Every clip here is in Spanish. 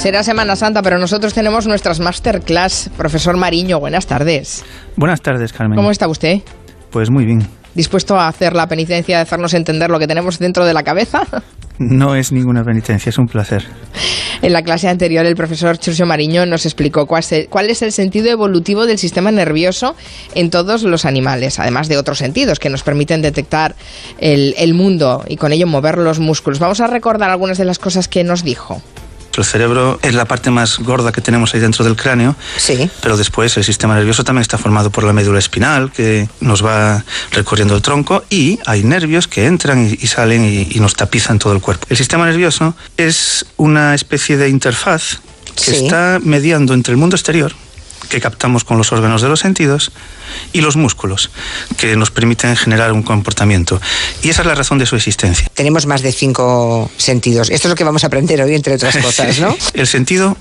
Será Semana Santa, pero nosotros tenemos nuestras masterclass. Profesor Mariño, buenas tardes. Buenas tardes, Carmen. ¿Cómo está usted? Pues muy bien. ¿Dispuesto a hacer la penitencia de hacernos entender lo que tenemos dentro de la cabeza? No es ninguna penitencia, es un placer. En la clase anterior, el profesor Churcio Mariño nos explicó cuál es el sentido evolutivo del sistema nervioso en todos los animales, además de otros sentidos que nos permiten detectar el, el mundo y con ello mover los músculos. Vamos a recordar algunas de las cosas que nos dijo. El cerebro es la parte más gorda que tenemos ahí dentro del cráneo. Sí. Pero después el sistema nervioso también está formado por la médula espinal que nos va recorriendo el tronco y hay nervios que entran y, salen y, nos tapizan todo el cuerpo. El sistema nervioso es una especie de interfaz que está mediando entre el mundo exterior que captamos con los órganos de los sentidos y los músculos, que nos permiten generar un comportamiento. Y esa es la razón de su existencia. Tenemos más de cinco sentidos. Esto es lo que vamos a aprender hoy, entre otras cosas, ¿no? el sentido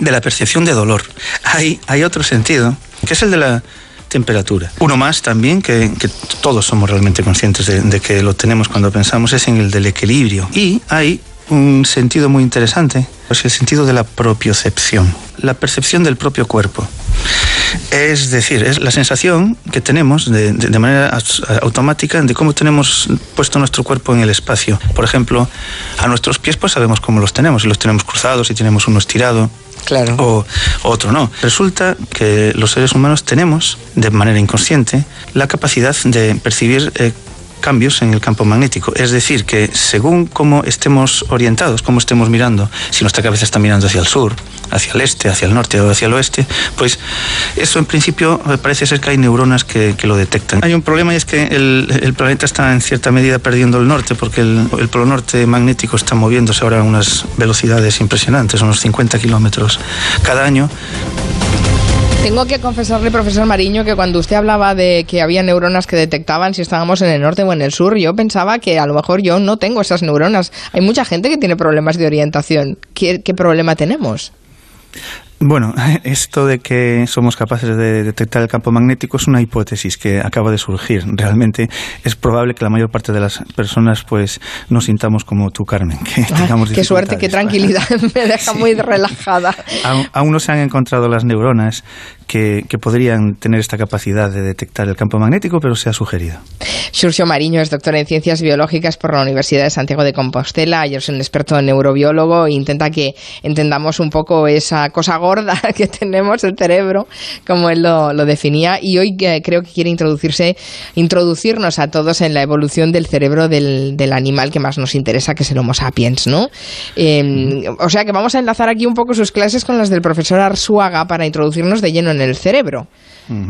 de la percepción de dolor. Hay, hay otro sentido, que es el de la temperatura. Uno más también, que, todos somos realmente conscientes de, de, que lo tenemos cuando pensamos, es en el del equilibrio. Y hay un sentido muy interesante, es el sentido de la propiocepción, la percepción del propio cuerpo. Es decir, es la sensación que tenemos de, manera automática de cómo tenemos puesto nuestro cuerpo en el espacio. Por ejemplo, a nuestros pies pues sabemos cómo los tenemos, si los tenemos cruzados, si tenemos uno estirado. Claro. O, otro no. Resulta que los seres humanos tenemos, de manera inconsciente, la capacidad de percibir eh, cambios en el campo magnético. Es decir, que según cómo estemos orientados, cómo estemos mirando, si nuestra cabeza está mirando hacia el sur, hacia el este, hacia el norte o hacia el oeste, pues eso en principio parece ser que hay neuronas que, lo detectan. Hay un problema y es que el, planeta está en cierta medida perdiendo el norte porque el, el polo norte magnético está moviéndose ahora a unas velocidades impresionantes, unos 50 kilómetros cada año. Tengo que confesarle, profesor Mariño, que cuando usted hablaba de que había neuronas que detectaban si estábamos en el norte o en el sur, yo pensaba que a lo mejor yo no tengo esas neuronas. Hay mucha gente que tiene problemas de orientación. ¿Qué, qué problema tenemos? Bueno, esto de que somos capaces de detectar el campo magnético es una hipótesis que acaba de surgir. Realmente es probable que la mayor parte de las personas pues nos sintamos como tú, Carmen. Que tengamos qué suerte, qué tranquilidad. Me deja muy relajada. aún, no se han encontrado las neuronas que, podrían tener esta capacidad de detectar el campo magnético, pero se ha sugerido. Xurxo Mariño es doctor en Ciencias Biológicas por la Universidad de Santiago de Compostela y es un experto neurobiólogo e intenta que entendamos un poco esa cosa gorda que tenemos, el cerebro, como él lo, definía. Y hoy eh, creo que quiere introducirse, introducirnos a todos en la evolución del cerebro del, animal que más nos interesa, que es el Homo sapiens, ¿no? Em, o sea que vamos a enlazar aquí un poco sus clases con las del profesor Arsuaga para introducirnos de lleno en el cerebro.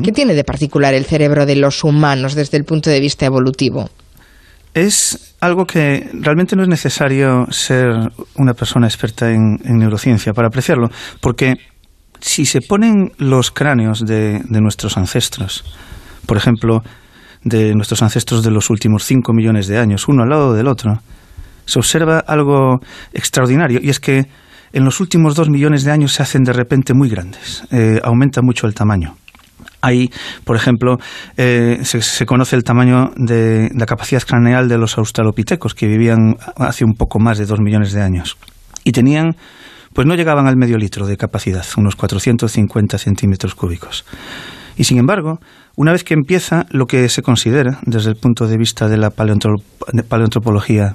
¿Qué tiene de particular el cerebro de los humanos desde el punto de vista evolutivo? Es algo que realmente no es necesario ser una persona experta en, neurociencia para apreciarlo, porque si se ponen los cráneos de, nuestros ancestros, por ejemplo, de nuestros ancestros de los últimos 5 millones de años, uno al lado del otro, se observa algo extraordinario, y es que en los últimos dos millones de años se hacen de repente muy grandes, eh, aumenta mucho el tamaño. Ahí, por ejemplo, eh, se, conoce el tamaño de la capacidad craneal de los australopitecos, que vivían hace un poco más de dos millones de años. Y tenían, pues no llegaban al medio litro de capacidad, unos 450 centímetros cúbicos. Y sin embargo, una vez que empieza lo que se considera, desde el punto de vista de la paleoantropología,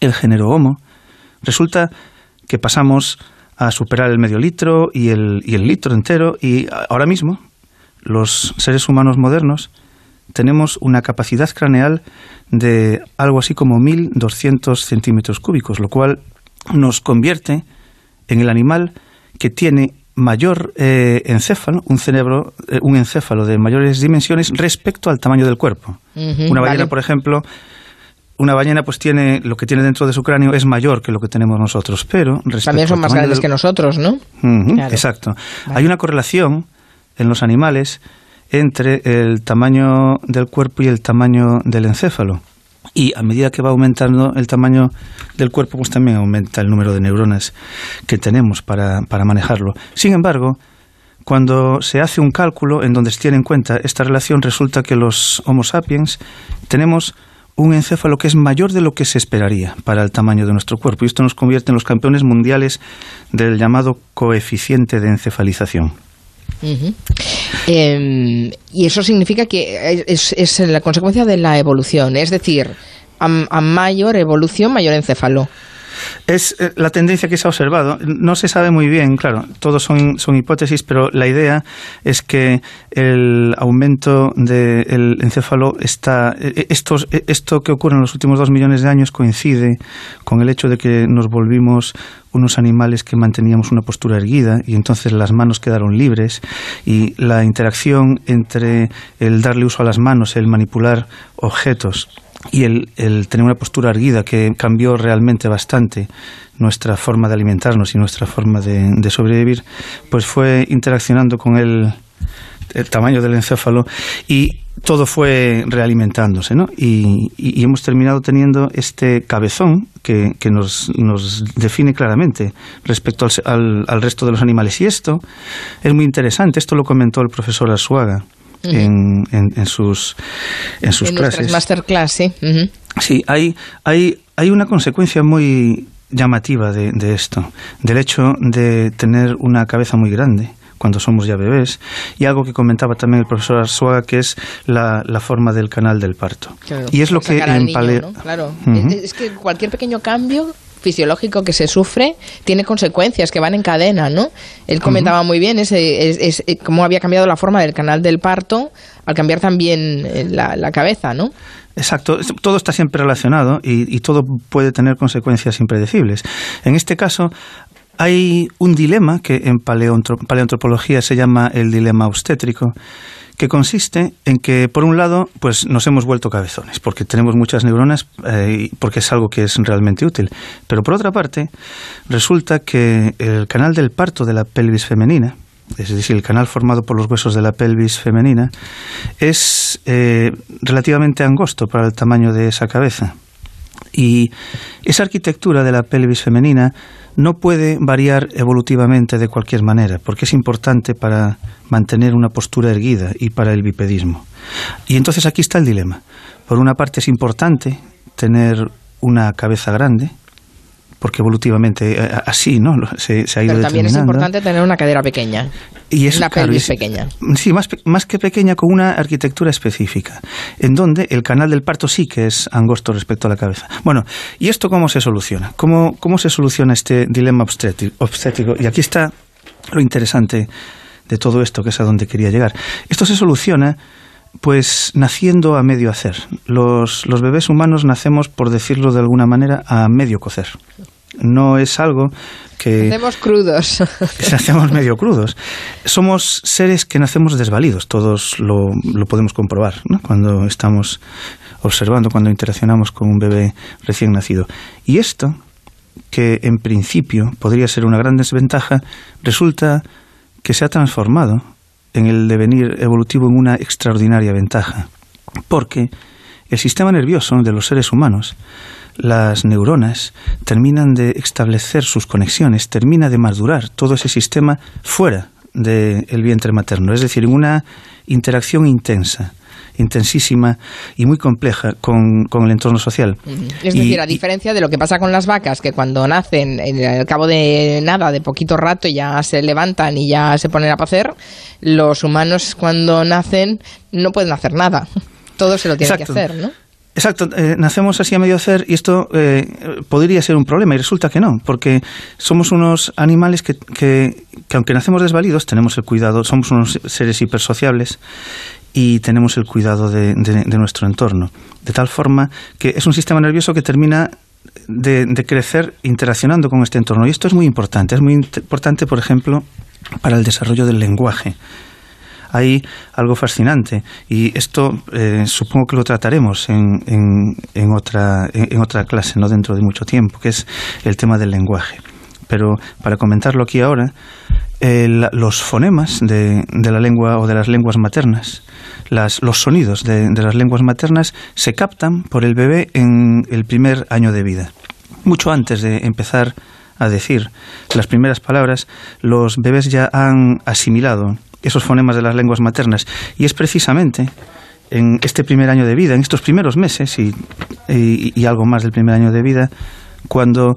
el género Homo, resulta que pasamos a superar el medio litro y el, y el litro entero y ahora mismo los seres humanos modernos tenemos una capacidad craneal de algo así como 1.200 centímetros cúbicos, lo cual nos convierte en el animal que tiene mayor eh, encéfalo, un cerebro, eh, un encéfalo de mayores dimensiones respecto al tamaño del cuerpo. una ballena, por ejemplo, una ballena pues tiene lo que tiene dentro de su cráneo es mayor que lo que tenemos nosotros, pero también son más grandes que nosotros, ¿no? Exacto. Hay una correlación en los animales entre el tamaño del cuerpo y el tamaño del encéfalo. Y a medida que va aumentando el tamaño del cuerpo, pues también aumenta el número de neuronas que tenemos para, para manejarlo. Sin embargo, cuando se hace un cálculo en donde se tiene en cuenta esta relación, resulta que los Homo sapiens tenemos un encéfalo que es mayor de lo que se esperaría para el tamaño de nuestro cuerpo. Y esto nos convierte en los campeones mundiales del llamado coeficiente de encefalización. Em, y eso significa que es, la consecuencia de la evolución, es decir, a mayor evolución, mayor encéfalo. Es eh, la tendencia que se ha observado. No se sabe muy bien, claro, todos son, son hipótesis, pero la idea es que el aumento del encéfalo está. E, e, estos, esto que ocurre en los últimos dos millones de años coincide con el hecho de que nos volvimos unos animales que manteníamos una postura erguida y entonces las manos quedaron libres y la interacción entre el darle uso a las manos, el manipular objetos y el, tener una postura erguida que cambió realmente bastante nuestra forma de alimentarnos y nuestra forma de, sobrevivir, pues fue interaccionando con el, el, tamaño del encéfalo y todo fue realimentándose, ¿no? Y, hemos terminado teniendo este cabezón que, nos, define claramente respecto al, al, resto de los animales. Y esto es muy interesante, esto lo comentó el profesor Asuaga en, en, sus, en sus clases. masterclass, sí. Sí, hay, hay, hay una consecuencia muy llamativa de, de, esto, del hecho de tener una cabeza muy grande cuando somos ya bebés, y algo que comentaba también el profesor Arzuaga, que es la, la forma del canal del parto. y es lo que en paleo... Claro, es que cualquier pequeño cambio fisiológico que se sufre tiene consecuencias que van en cadena, ¿no? Él comentaba muy bien ese, es, eh, cómo había cambiado la forma del canal del parto al cambiar también eh, la, cabeza, ¿no? Exacto, todo está siempre relacionado y, y, todo puede tener consecuencias impredecibles. En este caso, hay un dilema que en paleoantropología se llama el dilema obstétrico, que consiste en que, por un lado, pues nos hemos vuelto cabezones, porque tenemos muchas neuronas, eh, porque es algo que es realmente útil. Pero por otra parte, resulta que el canal del parto de la pelvis femenina, es decir, el canal formado por los huesos de la pelvis femenina, es eh, relativamente angosto para el tamaño de esa cabeza. Y esa arquitectura de la pelvis femenina no puede variar evolutivamente de cualquier manera, porque es importante para mantener una postura erguida y para el bipedismo. Y entonces aquí está el dilema. Por una parte es importante tener una cabeza grande, porque evolutivamente eh, así no se, ha ido Pero también es importante tener una cadera pequeña. Y es una pelvis pequeña. sí más, más que pequeña con una arquitectura específica en donde el canal del parto sí que es angosto respecto a la cabeza. Bueno y esto cómo se soluciona cómo cómo se soluciona este dilema obstétrico y aquí está lo interesante de todo esto que es a donde quería llegar. Esto se soluciona pues naciendo a medio hacer. Los, los bebés humanos nacemos, por decirlo de alguna manera, a medio cocer. No es algo que... Nacemos crudos. Que nacemos medio crudos. Somos seres que nacemos desvalidos, todos lo, lo podemos comprobar ¿no? cuando estamos observando, cuando interaccionamos con un bebé recién nacido. Y esto, que en principio podría ser una gran desventaja, resulta que se ha transformado en el devenir evolutivo en una extraordinaria ventaja, porque el sistema nervioso de los seres humanos, las neuronas, terminan de establecer sus conexiones, termina de madurar todo ese sistema fuera del vientre materno, es decir, en una interacción intensa intensísima y muy compleja con, el entorno social. Es decir, a diferencia de lo que pasa con las vacas, que cuando nacen, al cabo de nada, de poquito rato, ya se levantan y ya se ponen a pacer, los humanos cuando nacen no pueden hacer nada. Todo se lo tienen que hacer, ¿no? Exacto, eh, nacemos así a medio hacer y esto eh, podría ser un problema y resulta que no, porque somos unos animales que, que, que, aunque nacemos desvalidos, tenemos el cuidado, somos unos seres hipersociables y tenemos el cuidado de, nuestro entorno. De tal forma que es un sistema nervioso que termina de, crecer interaccionando con este entorno. Y esto es muy importante. Es muy importante, por ejemplo, para el desarrollo del lenguaje. Hay algo fascinante y esto eh, supongo que lo trataremos en, en, otra, en, otra clase, no dentro de mucho tiempo, que es el tema del lenguaje. Pero para comentarlo aquí ahora, los fonemas de, de, la lengua o de las lenguas maternas, las, los sonidos de, de, las lenguas maternas se captan por el bebé en el primer año de vida. Mucho antes de empezar a decir las primeras palabras, los bebés ya han asimilado esos fonemas de las lenguas maternas y es precisamente en este primer año de vida, en estos primeros meses y, y algo más del primer año de vida, cuando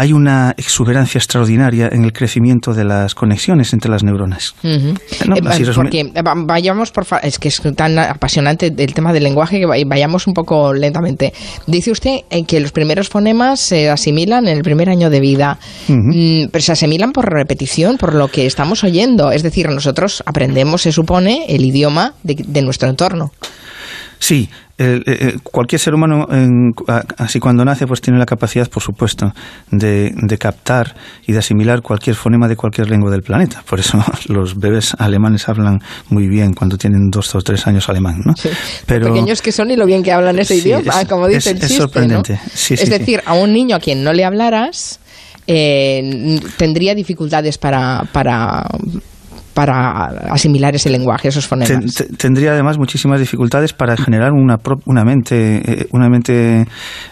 hay una exuberancia extraordinaria en el crecimiento de las conexiones entre las neuronas. Eh, porque eh, vayamos por es que es tan apasionante el tema del lenguaje que vayamos un poco lentamente. Dice usted eh, que los primeros fonemas se asimilan en el primer año de vida, mm, pero se asimilan por repetición, por lo que estamos oyendo. Es decir, nosotros aprendemos, se supone, el idioma de nuestro entorno. Sí, eh, eh, cualquier ser humano, así cuando nace, pues tiene la capacidad, por supuesto, de, captar y de asimilar cualquier fonema de cualquier lengua del planeta. Por eso los bebés alemanes hablan muy bien cuando tienen dos o tres años alemán, ¿no? Pero, pequeños que son y lo bien que hablan ese idioma, como dice el chiste, es sorprendente. es decir, a un niño a quien no le hablaras, eh, tendría dificultades para, para para asimilar ese lenguaje, esos fonemas. tendría además muchísimas dificultades para generar una, una mente, una mente eh,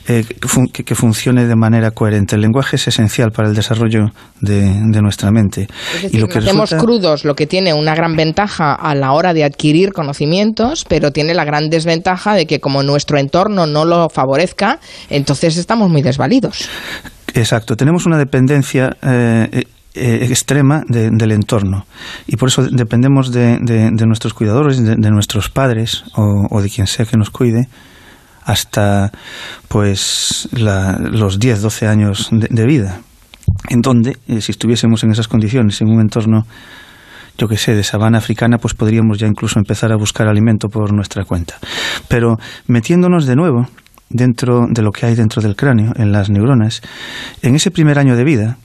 eh, que, funcione de manera coherente. El lenguaje es esencial para el desarrollo de, nuestra mente. y lo que hacemos crudos, lo que tiene una gran ventaja a la hora de adquirir conocimientos, pero tiene la gran desventaja de que como nuestro entorno no lo favorezca, entonces estamos muy desvalidos. Exacto, tenemos una dependencia eh, eh, extrema del entorno. Y por eso dependemos de, nuestros cuidadores, de, nuestros padres o, de quien sea que nos cuide, hasta pues los 10, 12 años de, vida. En donde, eh, si estuviésemos en esas condiciones, en un entorno, yo que sé, de sabana africana, pues podríamos ya incluso empezar a buscar alimento por nuestra cuenta. Pero metiéndonos de nuevo dentro de lo que hay dentro del cráneo, en las neuronas, en ese primer año de vida,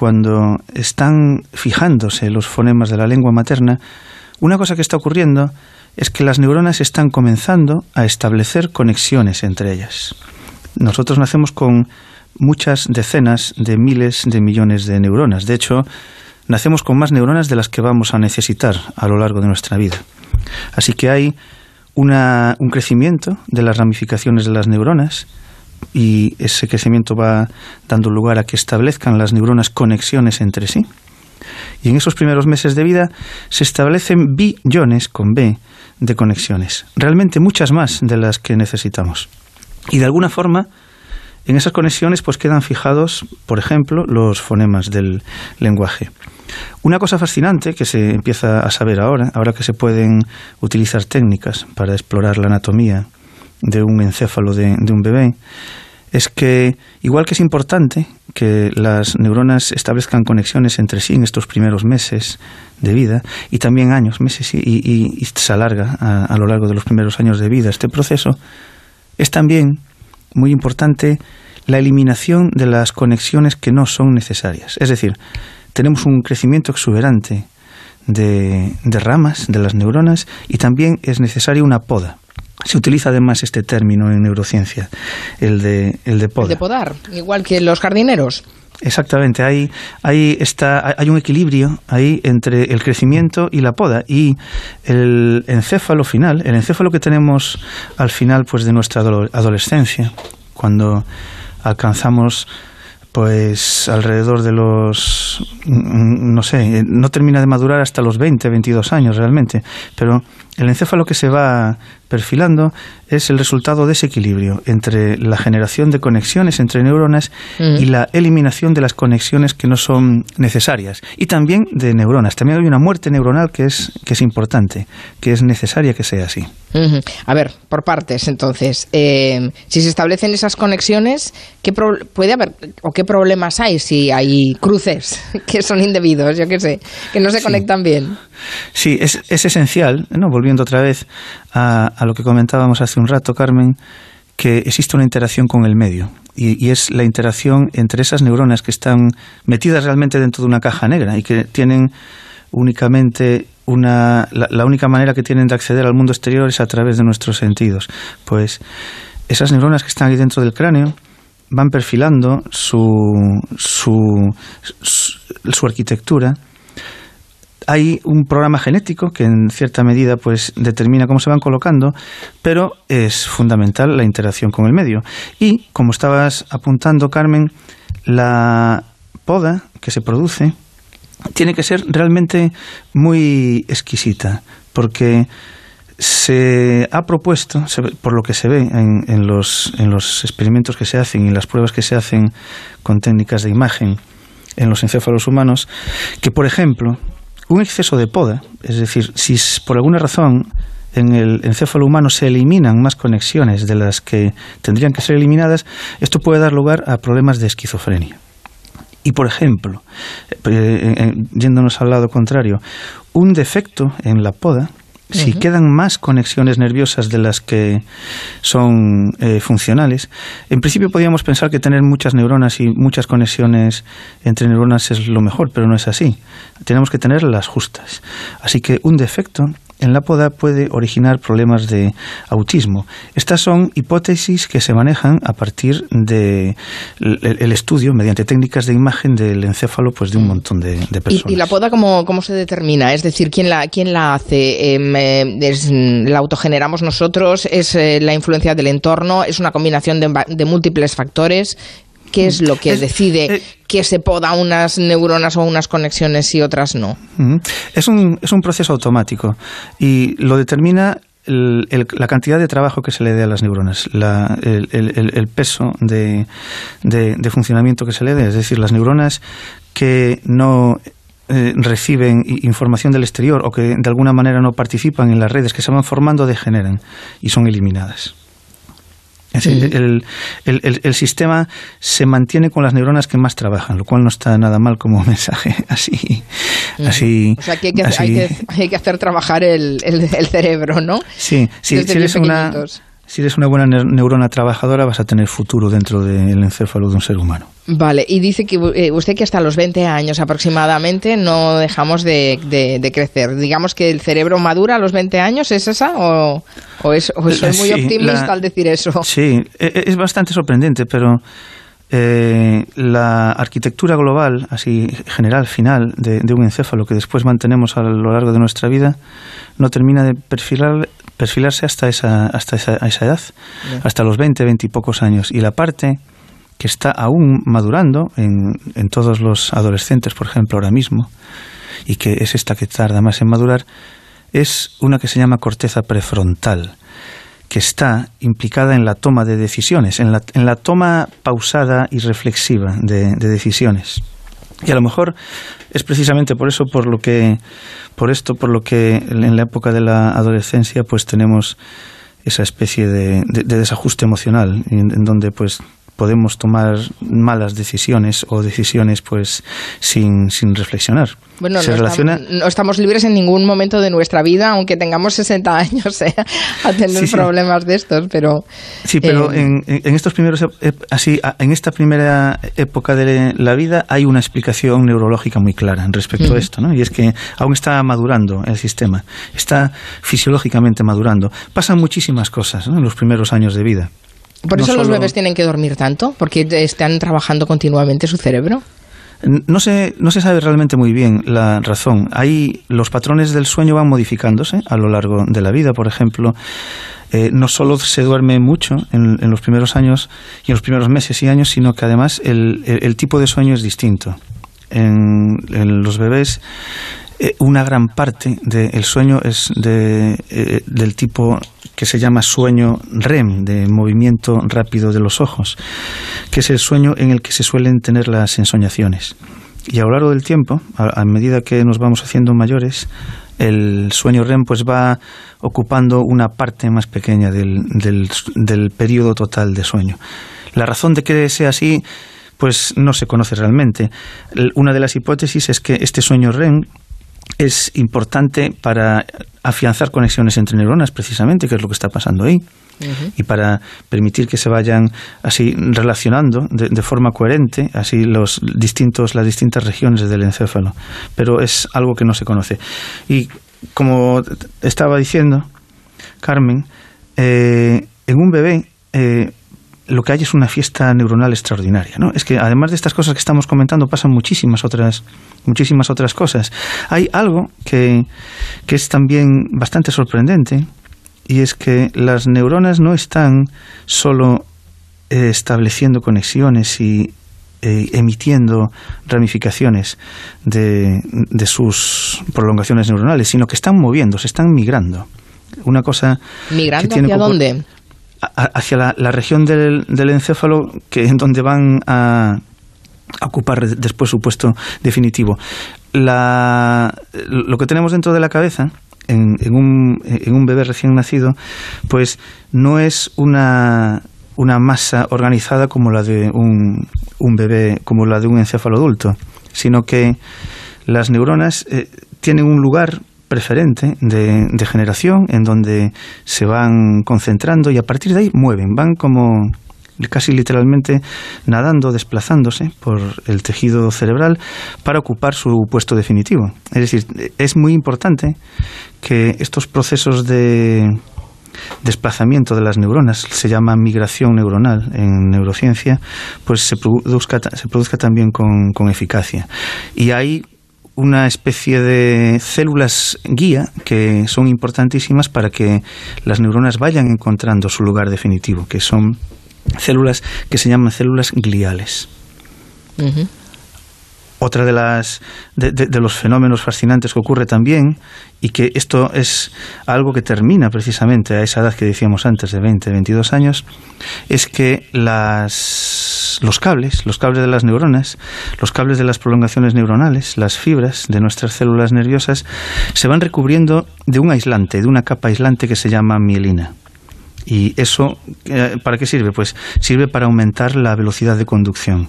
cuando están fijándose los fonemas de la lengua materna, una cosa que está ocurriendo es que las neuronas están comenzando a establecer conexiones entre ellas. Nosotros nacemos con muchas decenas de miles de millones de neuronas. De hecho, nacemos con más neuronas de las que vamos a necesitar a lo largo de nuestra vida. Así que hay un crecimiento de las ramificaciones de las neuronas y ese crecimiento va dando lugar a que establezcan las neuronas conexiones entre sí. Y en esos primeros meses de vida se establecen billones con B de conexiones, realmente muchas más de las que necesitamos. Y de alguna forma, en esas conexiones pues quedan fijados, por ejemplo, los fonemas del lenguaje. Una cosa fascinante que se empieza a saber ahora, ahora que se pueden utilizar técnicas para explorar la anatomía de un encéfalo de, un bebé es que, igual que es importante que las neuronas establezcan conexiones entre sí en estos primeros meses de vida, y también años, meses, y, se alarga a, lo largo de los primeros años de vida este proceso, es también muy importante la eliminación de las conexiones que no son necesarias. Es decir, tenemos un crecimiento exuberante de, de ramas de las neuronas y también es necesaria una poda. Se utiliza además este término en neurociencia, el de, el de podar. El de podar, igual que los jardineros. Exactamente, hay, hay, está, hay un equilibrio ahí entre el crecimiento y la poda. Y el encéfalo final, el encéfalo que tenemos al final pues, de nuestra adolescencia, cuando alcanzamos pues alrededor de los, no sé, no termina de madurar hasta los 20, 22 años realmente, pero el encéfalo que se va perfilando es el resultado de ese equilibrio entre la generación de conexiones entre neuronas y la eliminación de las conexiones que no son necesarias. Y también de neuronas. También hay una muerte neuronal que es, que es importante, que es necesaria que sea así. A ver, por partes, entonces. Eh, si se establecen esas conexiones, ¿qué puede haber o qué problemas hay si hay cruces que son indebidos, yo qué sé, que no se conectan bien? Sí, es, es esencial, ¿no? volviendo otra vez a, lo que comentábamos hace un rato, Carmen, que existe una interacción con el medio y, es la interacción entre esas neuronas que están metidas realmente dentro de una caja negra y que tienen únicamente una la, única manera que tienen de acceder al mundo exterior es a través de nuestros sentidos. Pues esas neuronas que están ahí dentro del cráneo van perfilando su, su, su arquitectura hay un programa genético que en cierta medida pues determina cómo se van colocando, pero es fundamental la interacción con el medio. Y como estabas apuntando, Carmen, la poda que se produce tiene que ser realmente muy exquisita, porque se ha propuesto, por lo que se ve en, los, en los experimentos que se hacen y las pruebas que se hacen con técnicas de imagen en los encéfalos humanos, que, por ejemplo, un exceso de poda, es decir, si por alguna razón en el encéfalo humano se eliminan más conexiones de las que tendrían que ser eliminadas, esto puede dar lugar a problemas de esquizofrenia. Y, por ejemplo, eh, eh, yéndonos al lado contrario, un defecto en la poda si quedan más conexiones nerviosas de las que son eh, funcionales, en principio podríamos pensar que tener muchas neuronas y muchas conexiones entre neuronas es lo mejor, pero no es así. Tenemos que tener las justas. Así que un defecto en la poda puede originar problemas de autismo. Estas son hipótesis que se manejan a partir del de el estudio, mediante técnicas de imagen del encéfalo, pues de un montón de, personas. ¿Y, la poda cómo, cómo, se determina? Es decir, ¿quién la, quién la hace? Em, eh, ¿La autogeneramos nosotros? ¿Es eh, la influencia del entorno? ¿Es una combinación de, de múltiples factores? ¿Qué es lo que decide que se poda unas neuronas o unas conexiones y otras no? Es un, es un proceso automático y lo determina la cantidad de trabajo que se le dé a las neuronas, el, peso de, de, funcionamiento que se le dé. Es decir, las neuronas que no eh, reciben información del exterior o que de alguna manera no participan en las redes que se van formando degeneran y son eliminadas el, el, sistema se mantiene con las neuronas que más trabajan, lo cual no está nada mal como mensaje así. así o sea, que hay que, hay que, hacer trabajar el, cerebro, ¿no? Sí, sí si eres una si eres una buena neurona trabajadora, vas a tener futuro dentro del encéfalo de un ser humano. Vale, y dice que eh, usted que hasta los 20 años aproximadamente no dejamos de, crecer. Digamos que el cerebro madura a los 20 años, ¿es esa? ¿O, es, soy muy optimista al decir eso? Sí, e, e, es bastante sorprendente, pero eh, la arquitectura global, así general, final, de, de, un encéfalo que después mantenemos a lo largo de nuestra vida, no termina de perfilar, perfilarse hasta esa, hasta esa, esa edad, hasta los 20, 20 y pocos años. Y la parte que está aún madurando en, en todos los adolescentes, por ejemplo, ahora mismo, y que es esta que tarda más en madurar, es una que se llama corteza prefrontal, que está implicada en la toma de decisiones, en la, en la toma pausada y reflexiva de, de decisiones. Y a lo mejor es precisamente por eso, por lo que, por esto, por lo que en la época de la adolescencia, pues tenemos esa especie de, de desajuste emocional, en, donde pues podemos tomar malas decisiones o decisiones pues sin, sin reflexionar. Bueno, no, estamos, libres en ningún momento de nuestra vida, aunque tengamos 60 años, ¿eh? a tener problemas de estos, pero... Sí, pero eh, en, en, estos primeros, así, en esta primera época de la vida hay una explicación neurológica muy clara respecto a esto, ¿no? Y es que aún está madurando el sistema, está fisiológicamente madurando. Pasan muchísimas cosas en los primeros años de vida. ¿Por eso los bebés tienen que dormir tanto? ¿Porque están trabajando continuamente su cerebro? No se, no se sabe realmente muy bien la razón. Ahí los patrones del sueño van modificándose a lo largo de la vida. Por ejemplo, eh, no solo se duerme mucho en, los primeros años y en los primeros meses y años, sino que además el, tipo de sueño es distinto. En, en los bebés eh, una gran parte del sueño es de, eh, del tipo que se llama sueño REM, de movimiento rápido de los ojos, que es el sueño en el que se suelen tener las ensoñaciones. Y a lo largo del tiempo, a, medida que nos vamos haciendo mayores, el sueño REM pues va ocupando una parte más pequeña del, del, del periodo total de sueño. La razón de que sea así pues no se conoce realmente. Una de las hipótesis es que este sueño REM es importante para afianzar conexiones entre neuronas, precisamente, que es lo que está pasando ahí. Y para permitir que se vayan así relacionando de, forma coherente así los distintos, las distintas regiones del encéfalo. Pero es algo que no se conoce. Y como estaba diciendo Carmen, eh, en un bebé eh, lo que hay es una fiesta neuronal extraordinaria. ¿no? Es que además de estas cosas que estamos comentando, pasan muchísimas otras, muchísimas otras cosas. Hay algo que, que es también bastante sorprendente, y es que las neuronas no están solo eh, estableciendo conexiones y eh, emitiendo ramificaciones de, de sus prolongaciones neuronales, sino que están moviendo, se están migrando una cosa... ¿Migrando hacia dónde? Hacia la, región del, del, encéfalo, que en donde van a, ocupar después su puesto definitivo. La, lo que tenemos dentro de la cabeza en, en, un, en un bebé recién nacido, pues no es una, una masa organizada como la de un, un, bebé, como la de un encéfalo adulto, sino que las neuronas eh, tienen un lugar preferente de, de, generación en donde se van concentrando y a partir de ahí mueven, van como casi literalmente nadando, desplazándose por el tejido cerebral para ocupar su puesto definitivo. Es decir, es muy importante que estos procesos de desplazamiento de las neuronas, se llama migración neuronal en neurociencia, pues se produzca, se produzca también con, con eficacia. Y hay una especie de células guía que son importantísimas para que las neuronas vayan encontrando su lugar definitivo, que son células que se llaman células gliales. Otra de, las, de, los fenómenos fascinantes que ocurre también, y que esto es algo que termina precisamente a esa edad que decíamos antes, de 20, 22 años, es que las, los cables, los cables de las neuronas, los cables de las prolongaciones neuronales, las fibras de nuestras células nerviosas, se van recubriendo de un aislante, de una capa aislante que se llama mielina. ¿Y eso eh, para qué sirve? Pues sirve para aumentar la velocidad de conducción.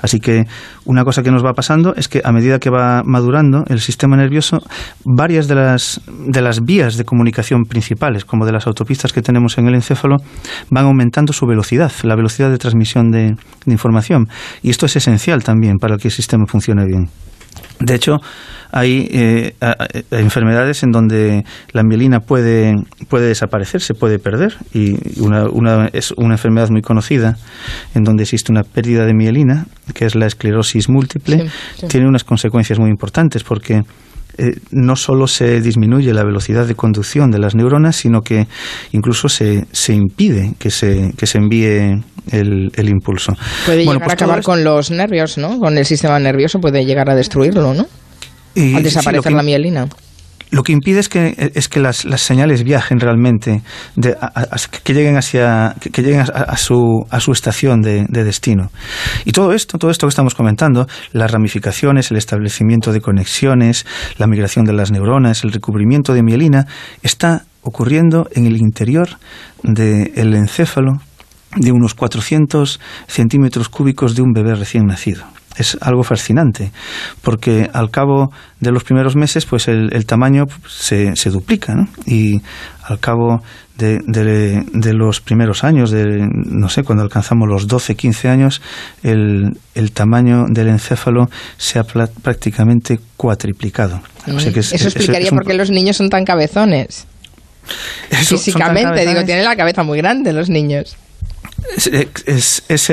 Así que una cosa que nos va pasando es que a medida que va madurando el sistema nervioso, varias de las, de las vías de comunicación principales, como de las autopistas que tenemos en el encéfalo, van aumentando su velocidad, la velocidad de transmisión de información. Y esto es esencial también para que el sistema funcione bien. De hecho, hay eh, enfermedades en donde la mielina puede, puede desaparecer, se puede perder, y una, una, es una enfermedad muy conocida en donde existe una pérdida de mielina, que es la esclerosis múltiple, tiene unas consecuencias muy importantes porque eh, no solo se disminuye la velocidad de conducción de las neuronas, sino que incluso se, se impide que se, que se envíe el, el impulso. Puede llegar pues a acabar con los nervios, ¿no? Con el sistema nervioso puede llegar a destruirlo, ¿no? Y, Al desaparecer la mielina. Lo que impide es que, es que las, señales viajen realmente, de, que lleguen, hacia, que, lleguen a, su, a su estación de, de, destino. Y todo esto, todo esto que estamos comentando, las ramificaciones, el establecimiento de conexiones, la migración de las neuronas, el recubrimiento de mielina, está ocurriendo en el interior del encéfalo de unos 400 centímetros cúbicos de un bebé recién nacido es algo fascinante, porque al cabo de los primeros meses, pues el, tamaño se, se duplica, ¿no? Y al cabo de, de, los primeros años, de, no sé, cuando alcanzamos los 12, 15 años, el, el tamaño del encéfalo se ha prácticamente cuatriplicado. eso explicaría por qué los niños son tan cabezones. Físicamente, digo, tienen la cabeza muy grande los niños. es, es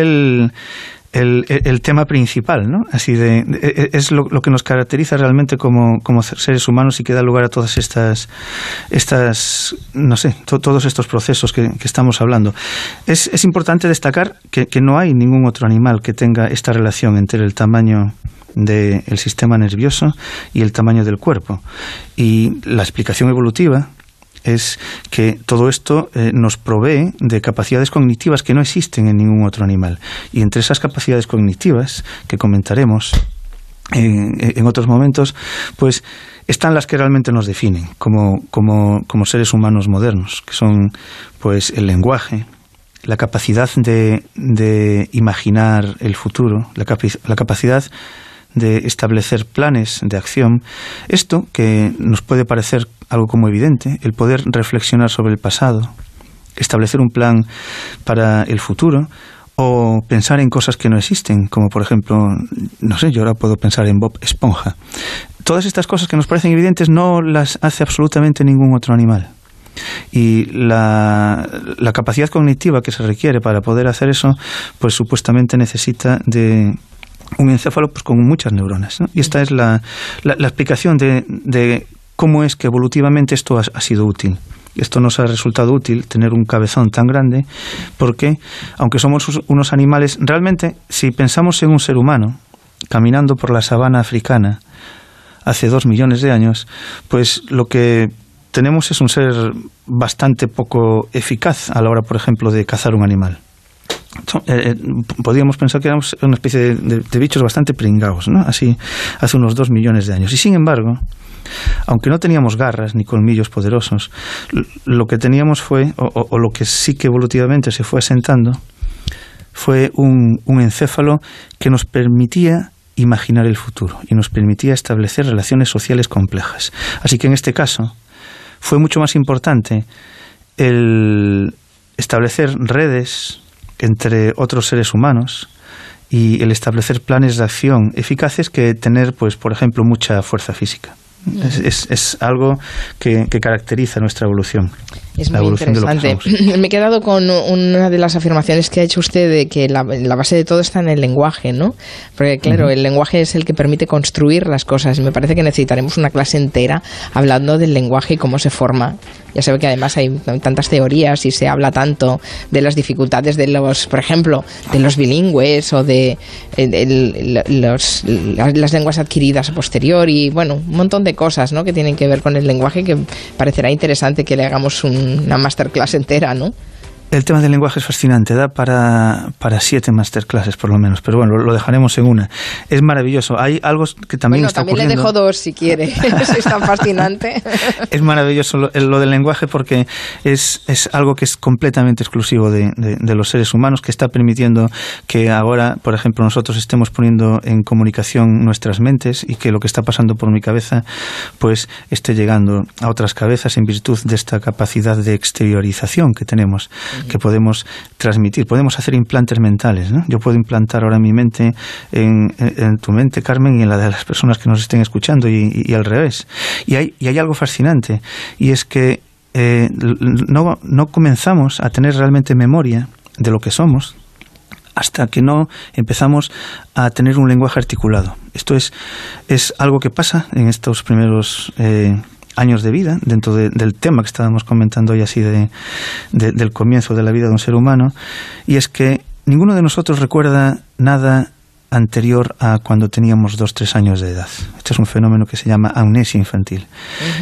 el tema principal, ¿no? Así de, e, e, es lo, que nos caracteriza realmente como, seres humanos y que da lugar a todas estas, estas no sé, todos estos procesos que, estamos hablando. Es, es importante destacar que, que, no hay ningún otro animal que tenga esta relación entre el tamaño del sistema nervioso y el tamaño del cuerpo. Y la explicación evolutiva es que todo esto eh, nos provee de capacidades cognitivas que no existen en ningún otro animal. Y entre esas capacidades cognitivas que comentaremos en, otros momentos, pues están las que realmente nos definen como, como, como, seres humanos modernos, que son pues el lenguaje, la capacidad de, de imaginar el futuro, la, la capacidad de establecer planes de acción, esto que nos puede parecer algo como evidente, el poder reflexionar sobre el pasado, establecer un plan para el futuro o pensar en cosas que no existen, como por ejemplo, no sé, yo ahora puedo pensar en Bob Esponja. Todas estas cosas que nos parecen evidentes no las hace absolutamente ningún otro animal. Y la, la capacidad cognitiva que se requiere para poder hacer eso, pues supuestamente necesita de un encéfalo pues, con muchas neuronas. Y esta es la, la, explicación de, de, cómo es que evolutivamente esto ha, sido útil. Esto nos ha resultado útil tener un cabezón tan grande porque, aunque somos unos animales, realmente si pensamos en un ser humano caminando por la sabana africana hace dos millones de años, pues lo que tenemos es un ser bastante poco eficaz a la hora, por ejemplo, de cazar un animal. Eh, eh, podríamos pensar que éramos una especie de, bichos bastante pringados, ¿no? Así, hace unos dos millones de años. Y sin embargo, aunque no teníamos garras ni colmillos poderosos, lo que teníamos fue, o, lo que sí que evolutivamente se fue asentando, fue un, un encéfalo que nos permitía imaginar el futuro y nos permitía establecer relaciones sociales complejas. Así que en este caso fue mucho más importante el establecer redes entre otros seres humanos y el establecer planes de acción eficaces que tener, pues, por ejemplo, mucha fuerza física. Es, es, algo que, caracteriza nuestra evolución. Es muy interesante. Me he quedado con una de las afirmaciones que ha hecho usted de que la, base de todo está en el lenguaje, ¿no? Porque, claro, el lenguaje es el que permite construir las cosas. Me parece que necesitaremos una clase entera hablando del lenguaje y cómo se forma ya sabe que además hay tantas teorías y se habla tanto de las dificultades de los, por ejemplo, de los bilingües o de, eh, las lenguas adquiridas a posteriori, bueno, un montón de cosas ¿no? que tienen que ver con el lenguaje que parecerá interesante que le hagamos una masterclass entera, ¿no? El tema del lenguaje es fascinante, da para, para siete masterclasses por lo menos, pero bueno, lo, dejaremos en una. Es maravilloso. Hay algo que también bueno, está también le dejo dos si quiere, es tan fascinante. es maravilloso lo, del lenguaje porque es, es algo que es completamente exclusivo de, de, los seres humanos, que está permitiendo que ahora, por ejemplo, nosotros estemos poniendo en comunicación nuestras mentes y que lo que está pasando por mi cabeza pues esté llegando a otras cabezas en virtud de esta capacidad de exteriorización que tenemos que podemos transmitir. Podemos hacer implantes mentales. Yo puedo implantar ahora mi mente en, tu mente, Carmen, y en la de las personas que nos estén escuchando y, al revés. Y hay, y hay algo fascinante, y es que eh, no, no comenzamos a tener realmente memoria de lo que somos, hasta que no empezamos a tener un lenguaje articulado. Esto es, es algo que pasa en estos primeros eh, años de vida, dentro del tema que estábamos comentando hoy así de, del comienzo de la vida de un ser humano, y es que ninguno de nosotros recuerda nada anterior a cuando teníamos dos, tres años de edad. Este es un fenómeno que se llama amnesia infantil.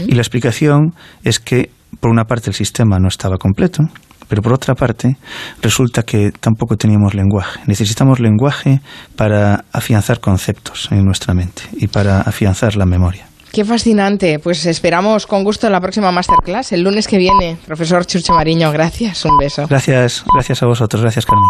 Y la explicación es que, por una parte, el sistema no estaba completo, pero por otra parte, resulta que tampoco teníamos lenguaje. Necesitamos lenguaje para afianzar conceptos en nuestra mente y para afianzar la memoria. Qué fascinante. Pues esperamos con gusto la próxima masterclass el lunes que viene. Profesor Churche Mariño, gracias. Un beso. Gracias, gracias a vosotros. Gracias, Carmen.